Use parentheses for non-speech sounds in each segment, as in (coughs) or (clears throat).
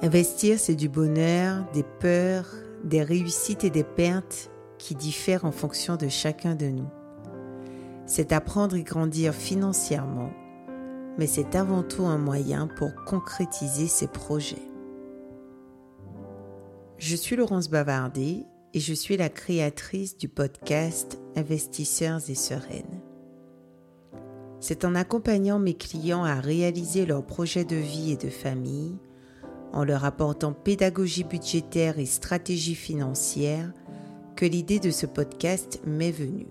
Investir, c'est du bonheur, des peurs, des réussites et des pertes qui diffèrent en fonction de chacun de nous. C'est apprendre et grandir financièrement, mais c'est avant tout un moyen pour concrétiser ses projets. Je suis Laurence Bavardet et je suis la créatrice du podcast Investisseurs et Sereines. C'est en accompagnant mes clients à réaliser leurs projets de vie et de famille en leur apportant pédagogie budgétaire et stratégie financière que l'idée de ce podcast m'est venue.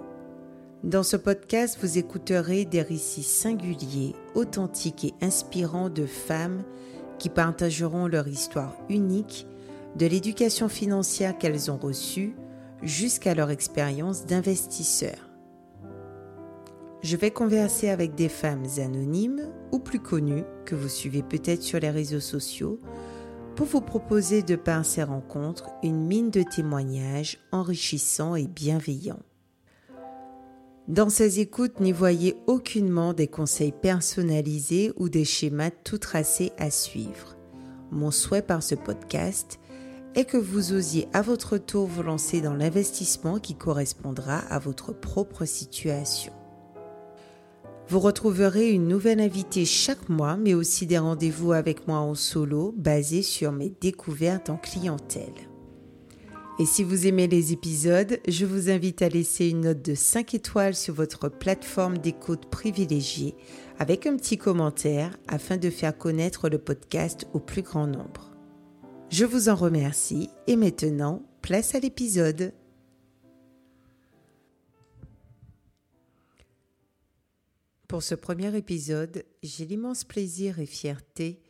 Dans ce podcast, vous écouterez des récits singuliers, authentiques et inspirants de femmes qui partageront leur histoire unique de l'éducation financière qu'elles ont reçue jusqu'à leur expérience d'investisseur. Je vais converser avec des femmes anonymes ou plus connues que vous suivez peut-être sur les réseaux sociaux pour vous proposer de par ces rencontres une mine de témoignages enrichissants et bienveillants. Dans ces écoutes, n'y voyez aucunement des conseils personnalisés ou des schémas tout tracés à suivre. Mon souhait par ce podcast est que vous osiez à votre tour vous lancer dans l'investissement qui correspondra à votre propre situation. Vous retrouverez une nouvelle invitée chaque mois, mais aussi des rendez-vous avec moi en solo basés sur mes découvertes en clientèle. Et si vous aimez les épisodes, je vous invite à laisser une note de 5 étoiles sur votre plateforme d'écoute privilégiée avec un petit commentaire afin de faire connaître le podcast au plus grand nombre. Je vous en remercie et maintenant, place à l'épisode. Pour ce premier épisode, j'ai l'immense plaisir et fierté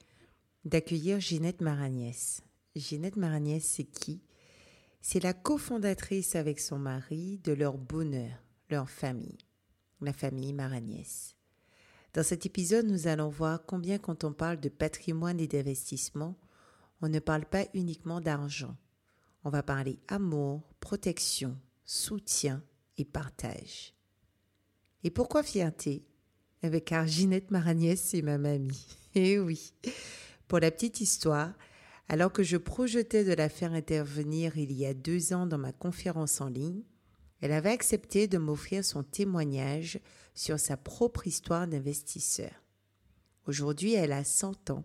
d'accueillir Ginette Maragnès. Ginette Maragnès, c'est qui? C'est la cofondatrice avec son mari de leur bonheur, leur famille, la famille Maragnès. Dans cet épisode, nous allons voir combien quand on parle de patrimoine et d'investissement, on ne parle pas uniquement d'argent. On va parler amour, protection, soutien et partage. Et pourquoi fierté? Avec Arginette Maragnès, c'est ma mamie. (laughs) Eh oui. Pour la petite histoire, alors que je projetais de la faire intervenir il y a deux ans dans ma conférence en ligne, elle avait accepté de m'offrir son témoignage sur sa propre histoire d'investisseur. Aujourd'hui, elle a 100 ans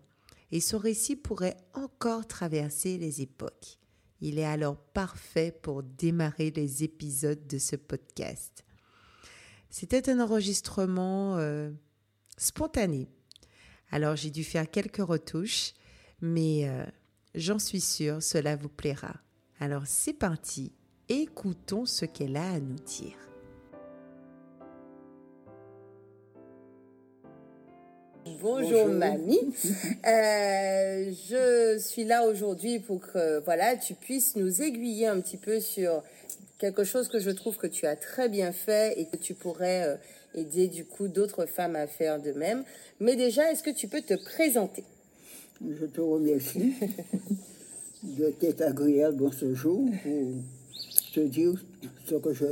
et son récit pourrait encore traverser les époques. Il est alors parfait pour démarrer les épisodes de ce podcast. C'était un enregistrement euh, spontané. Alors j'ai dû faire quelques retouches, mais euh, j'en suis sûre, cela vous plaira. Alors c'est parti, écoutons ce qu'elle a à nous dire. Bonjour, mamie. Euh, je suis là aujourd'hui pour que voilà tu puisses nous aiguiller un petit peu sur quelque chose que je trouve que tu as très bien fait et que tu pourrais euh, aider du coup d'autres femmes à faire de même. Mais déjà, est-ce que tu peux te présenter? Je te remercie (laughs) de t'être agréable dans ce jour pour te dire ce que je,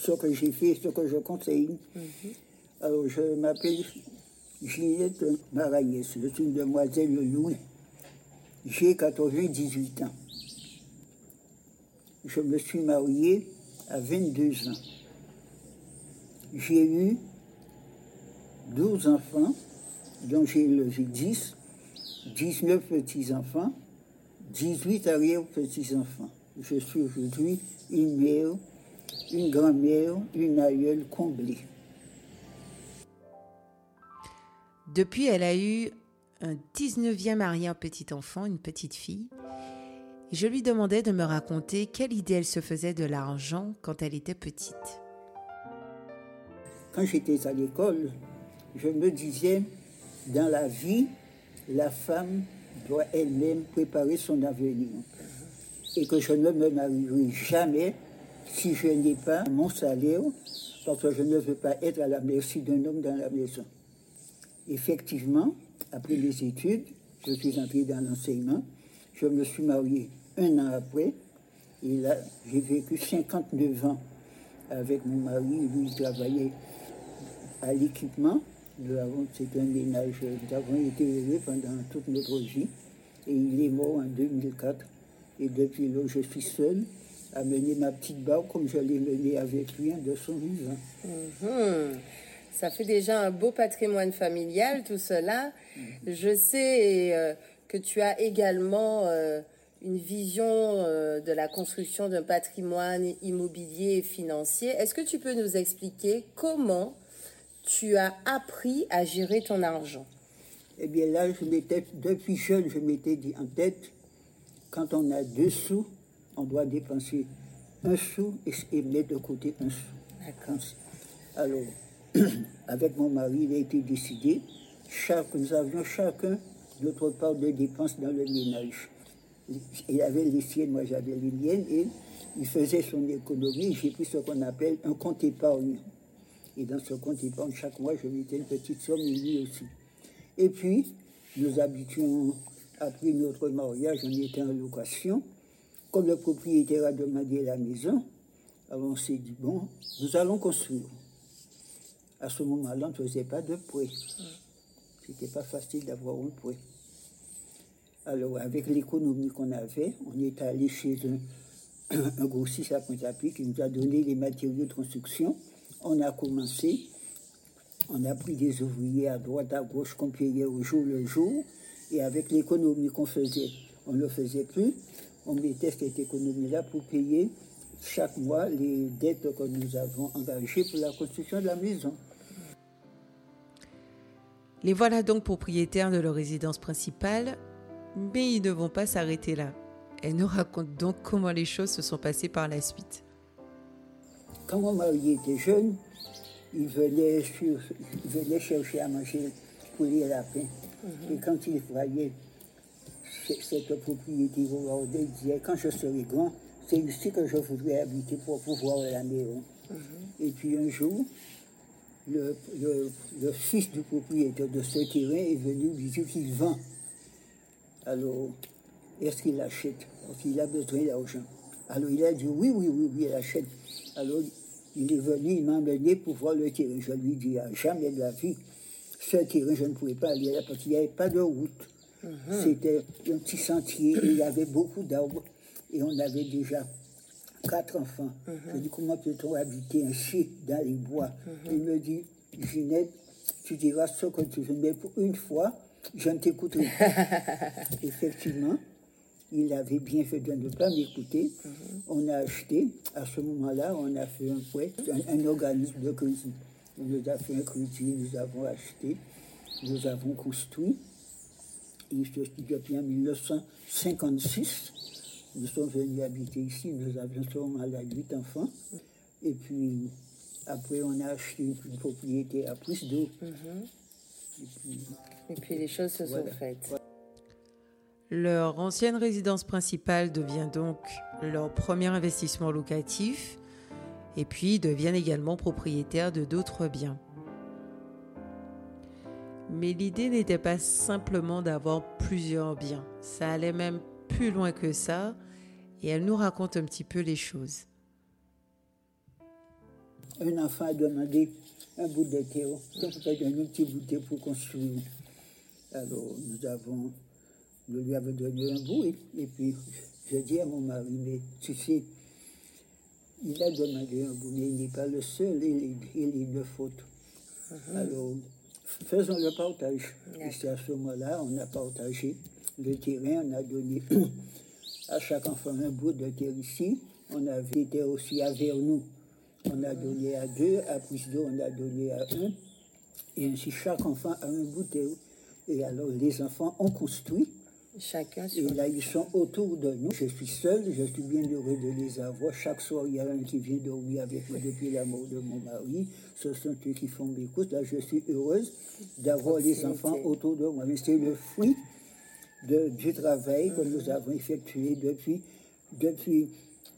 ce que j'ai fait, ce que je conseille. Mhm. Alors, je m'appelle Juliette Maraillès, je suis une demoiselle Louis. J'ai 98 ans je me suis mariée à 22 ans. J'ai eu 12 enfants, dont j'ai élevé 10, 19 petits-enfants, 18 arrière-petits-enfants. Je suis aujourd'hui une mère, une grand-mère, une aïeule comblée. Depuis, elle a eu un 19e arrière-petit-enfant, une petite fille, je lui demandais de me raconter quelle idée elle se faisait de l'argent quand elle était petite. Quand j'étais à l'école, je me disais, dans la vie, la femme doit elle-même préparer son avenir. Et que je ne me marierai jamais si je n'ai pas mon salaire, parce que je ne veux pas être à la merci d'un homme dans la maison. Effectivement, après les études, je suis entrée dans l'enseignement, je me suis mariée un an après. Et là, j'ai vécu 59 ans avec mon mari. Lui, il travaillait à l'équipement. C'était un ménage. Nous avons été heureux pendant toute notre vie. Et il est mort en 2004. Et depuis là, je suis seul à mener ma petite barque comme je l'ai menée avec lui de son vivant. Ça fait déjà un beau patrimoine familial, tout cela. Mhm. Je sais euh, que tu as également euh, une vision euh, de la construction d'un patrimoine immobilier et financier. Est-ce que tu peux nous expliquer comment tu as appris à gérer ton argent? Eh bien là, je m'étais, depuis jeune, je m'étais dit en tête, quand on a deux sous, on doit dépenser un sou et, mettre de côté un sou. Alors, (clears throat) avec mon mari, il a été décidé, chaque, nous avions chacun notre part de dépenses dans le ménage. Il avait les siennes, moi j'avais les miennes, et il faisait son économie. J'ai pris ce qu'on appelle un compte épargne. Et dans ce compte épargne, chaque mois, je mettais une petite somme, et lui aussi. Et puis, nous habitions, après notre mariage, on était en location. Comme le propriétaire a demandé la maison, alors on s'est dit, bon, nous allons construire. À ce moment-là, on ne faisait pas de prêt. C'était pas facile d'avoir un prêt. Alors, avec l'économie qu'on avait, on est allé chez (coughs) un, grossiste à Pointe-à-Pitre qui nous a donné les matériaux de construction. On a commencé, on a pris des ouvriers à droite, à gauche qu'on payait au jour le jour. Et avec l'économie qu'on faisait, on ne le faisait plus on mettait cette économie-là pour payer chaque mois les dettes que nous avons engagées pour la construction de la maison. Les voilà donc propriétaires de leur résidence principale, mais ils ne vont pas s'arrêter là. Elle nous raconte donc comment les choses se sont passées par la suite. Quand mon mari était jeune, il venait, venait chercher à manger pour les lapins. Et quand il voyait cette propriété il disait quand je serai grand, c'est ici que je voudrais habiter pour pouvoir la maison. Mhm. Et puis un jour, le, fils du propriétaire de ce terrain est venu lui dire qu'il vend. Alors, est-ce qu'il achète Parce qu'il a besoin d'argent. Alors il a dit oui, oui, oui, oui, il achète. Alors il est venu, il m'a emmené pour voir le terrain. Je lui dis, à jamais de la vie, ce terrain, je ne pouvais pas aller là parce qu'il n'y avait pas de route. Mhm. C'était un petit sentier, il y avait beaucoup d'arbres et on avait déjà quatre enfants. Mhm. Je dis comment peut-on habiter ainsi dans les bois? Mhm. Il me dit, Ginette, tu diras ce que tu veux, mais pour une fois, je ne t'écouterai pas. (laughs) Effectivement, il avait bien fait de ne pas m'écouter. On a acheté, à ce moment-là, on a fait un prêt, un, organisme de crédit. On nous a fait un crédit, nous avons acheté, nous avons construit depuis en 1956. Nous sommes venus habiter ici, nous avions seulement huit enfants. Et puis, après, on a acheté une, propriété à plus d'eau. Mhm. et, puis, les choses se sont faites. Leur ancienne résidence principale devient donc leur premier investissement locatif et puis deviennent également propriétaires de d'autres biens. Mais l'idée n'était pas simplement d'avoir plusieurs biens, ça allait même plus loin que ça, et elle nous raconte un petit peu les choses. Un enfant a demandé un bout de terre, un petit bout de terre pour construire? Alors nous avons, nous lui avons donné un bout, et, puis je dis à mon mari, mais tu sais, il a demandé un bout, mais il n'est pas le seul, il, il est de faute. Uh-huh. Alors faisons le partage. Et c'est à ce moment-là, on a partagé le terrain, on a donné à chaque enfant un bout de terre ici. On avait été aussi à Vernou. On a donné à deux, à plus deux, on a donné à un. Et ainsi, chaque enfant a un bout de terre. Et alors, les enfants ont construit Chacun Et là, ils sont autour de nous. Je suis seul, je suis bien heureux de les avoir. Chaque soir, il y a un qui vient dormir avec moi depuis la mort de mon mari. Ce sont eux qui font mes courses. Là, je suis heureuse d'avoir les enfants autour de moi. Mais c'est le fruit de, du travail que nous avons effectué depuis, depuis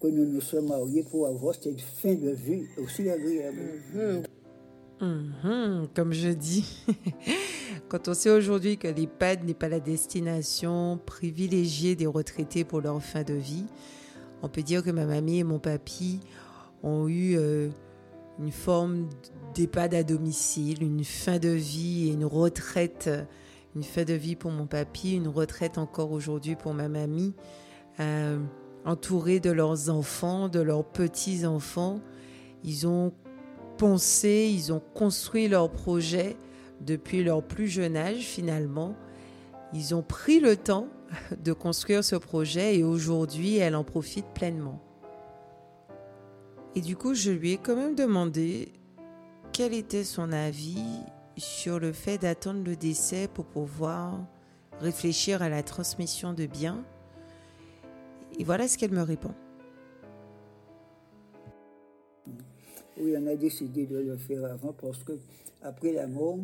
que nous nous sommes mariés pour avoir cette fin de vie aussi agréable. Mhm. Mhm, comme je dis, (laughs) quand on sait aujourd'hui que l'EHPAD n'est pas la destination privilégiée des retraités pour leur fin de vie, on peut dire que ma mamie et mon papy ont eu euh, une forme d'EHPAD à domicile, une fin de vie et une retraite une fin de vie pour mon papy, une retraite encore aujourd'hui pour ma mamie, euh, entourés de leurs enfants, de leurs petits-enfants. Ils ont pensé, ils ont construit leur projet depuis leur plus jeune âge finalement. Ils ont pris le temps de construire ce projet et aujourd'hui elle en profite pleinement. Et du coup, je lui ai quand même demandé quel était son avis sur le fait d'attendre le décès pour pouvoir réfléchir à la transmission de biens. Et voilà ce qu'elle me répond. Oui, on a décidé de le faire avant parce que après la mort,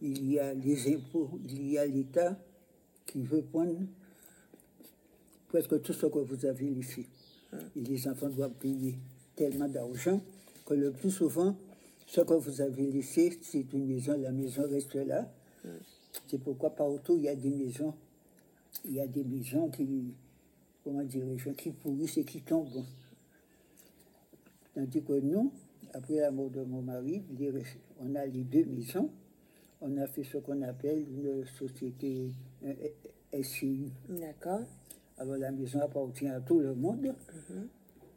il y a les impôts, il y a l'État qui veut prendre presque tout ce que vous avez laissé. Et les enfants doivent payer tellement d'argent que le plus souvent, ce que vous avez laissé, c'est une maison, la maison reste là. C'est pourquoi partout il y a des maisons, il y a des maisons qui, comment dirais-je, qui pourrissent et qui tombent. Tandis que nous, après la mort de mon mari, on a les deux maisons. On a fait ce qu'on appelle une société SCI. D'accord. Alors la maison appartient à tout le monde. Mm-hmm.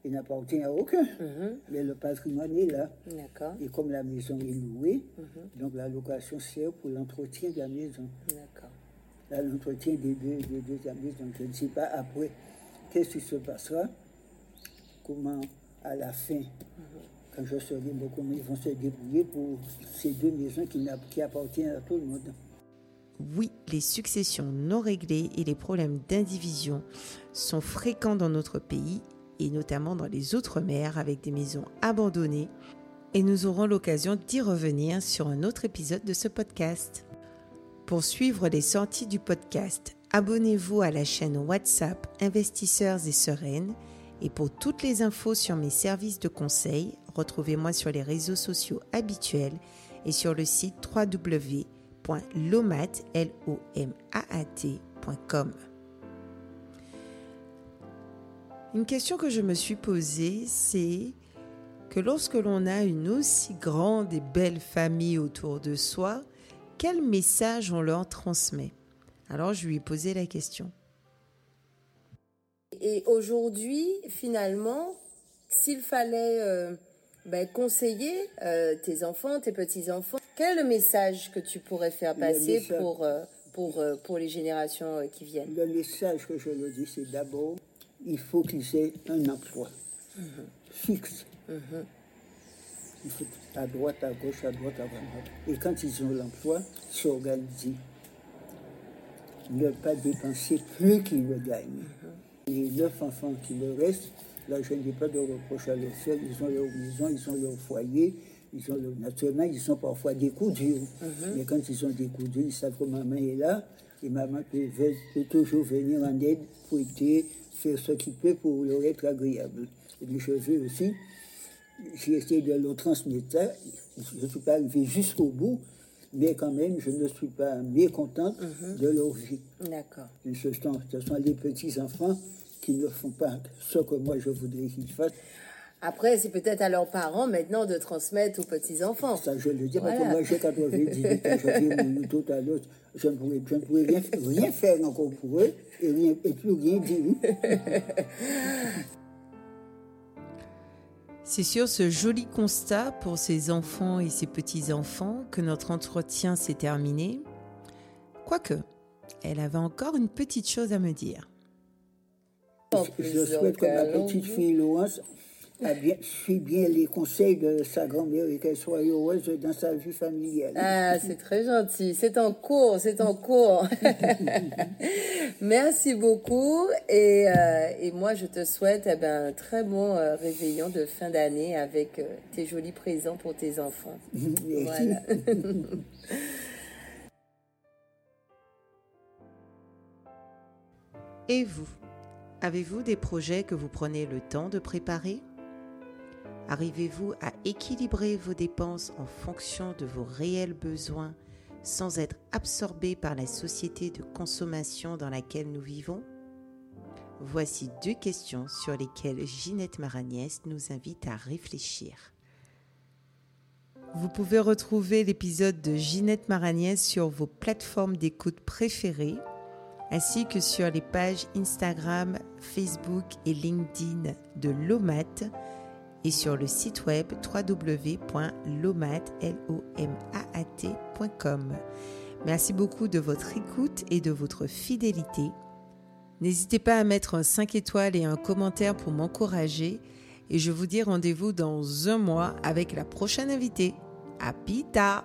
Il n'appartient à aucun. Mm-hmm. Mais le patrimoine est là. D'accord. Et comme la maison est louée, mm-hmm. donc la location sert pour l'entretien de la maison. D'accord. L'entretien des deux, des deux je ne sais pas après qu'est-ce qui se passera. Comment à la fin, quand je serai mort, comment ils vont se débrouiller pour ces deux maisons qui, qui appartiennent à tout le monde? Oui, les successions non réglées et les problèmes d'indivision sont fréquents dans notre pays et notamment dans les Outre-mer avec des maisons abandonnées. Et nous aurons l'occasion d'y revenir sur un autre épisode de ce podcast. Pour suivre les sorties du podcast, abonnez-vous à la chaîne WhatsApp Investisseurs et Sereines. Et pour toutes les infos sur mes services de conseil, retrouvez-moi sur les réseaux sociaux habituels et sur le site www.lomat.com. Une question que je me suis posée, c'est que lorsque l'on a une aussi grande et belle famille autour de soi, quel message on leur transmet? Alors je lui ai posé la question. Et aujourd'hui, finalement, s'il fallait euh, ben, conseiller euh, tes enfants, tes petits-enfants, quel est le message que tu pourrais faire passer pour, euh, pour, pour les générations qui viennent? Le message que je leur dis, c'est d'abord il faut qu'ils aient un emploi fixe. Il faut à droite, à gauche, à droite, à droite. Et quand ils ont l'emploi, s'organiser. Ne pas dépenser plus qu'ils le gagnent. Les neuf enfants qui me restent, là je n'ai pas de reproche à leur faire. Ils ont leur maison, ils ont leur foyer, ils ont leur... naturellement, ils ont parfois des coups durs. Mais quand ils ont des coups durs, ils savent que maman est là. Et maman peut, peut toujours venir en aide pour aider, faire ce qu'il peut pour leur être agréable. Et je veux aussi, j'ai essayé de leur transmettre ça. Je ne suis pas arrivé jusqu'au bout, mais quand même, je ne suis pas mécontente mhm. de leur vie. D'accord. Ce sont, ce sont les petits-enfants qui ne font pas ce que moi je voudrais qu'ils fassent. Après, c'est peut-être à leurs parents maintenant de transmettre aux petits-enfants. Ça, je le dis, parce que moi j'ai 98 ans, je tout à l'autre. Je ne pourrais, je ne pourrais rien, rien, faire encore pour eux et, rien, et plus rien dire. (laughs) C'est sur ce joli constat pour ces enfants et ces petits-enfants que notre entretien s'est terminé. Quoique, elle avait encore une petite chose à me dire. Je souhaite que ma petite fille Louance bien, suit bien les conseils de sa grand-mère et qu'elle soit heureuse dans sa vie familiale. Ah, c'est très gentil. C'est en cours, c'est en cours. (laughs) Merci beaucoup. Et, euh, et, moi, je te souhaite eh ben, un très bon euh, réveillon de fin d'année avec euh, tes jolis présents pour tes enfants. Merci. (laughs) et vous? Avez-vous des projets que vous prenez le temps de préparer? Arrivez-vous à équilibrer vos dépenses en fonction de vos réels besoins sans être absorbé par la société de consommation dans laquelle nous vivons? Voici deux questions sur lesquelles Ginette Maragnès nous invite à réfléchir. Vous pouvez retrouver l'épisode de Ginette Maragnès sur vos plateformes d'écoute préférées, ainsi que sur les pages Instagram, Facebook et LinkedIn de l'OMAT et sur le site web www.lomat.com. Merci beaucoup de votre écoute et de votre fidélité. N'hésitez pas à mettre un 5 étoiles et un commentaire pour m'encourager. Et je vous dis rendez-vous dans un mois avec la prochaine invitée. À pita